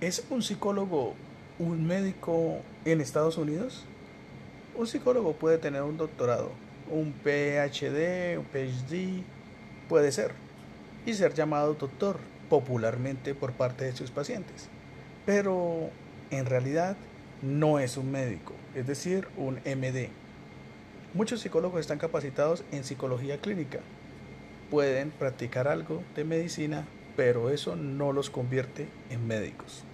¿Es un psicólogo un médico en Estados Unidos? Un psicólogo puede tener un doctorado, un PhD, un PhD, puede ser, y ser llamado doctor popularmente por parte de sus pacientes. Pero en realidad no es un médico, es decir, un MD. Muchos psicólogos están capacitados en psicología clínica. Pueden practicar algo de medicina, pero eso no los convierte en médicos.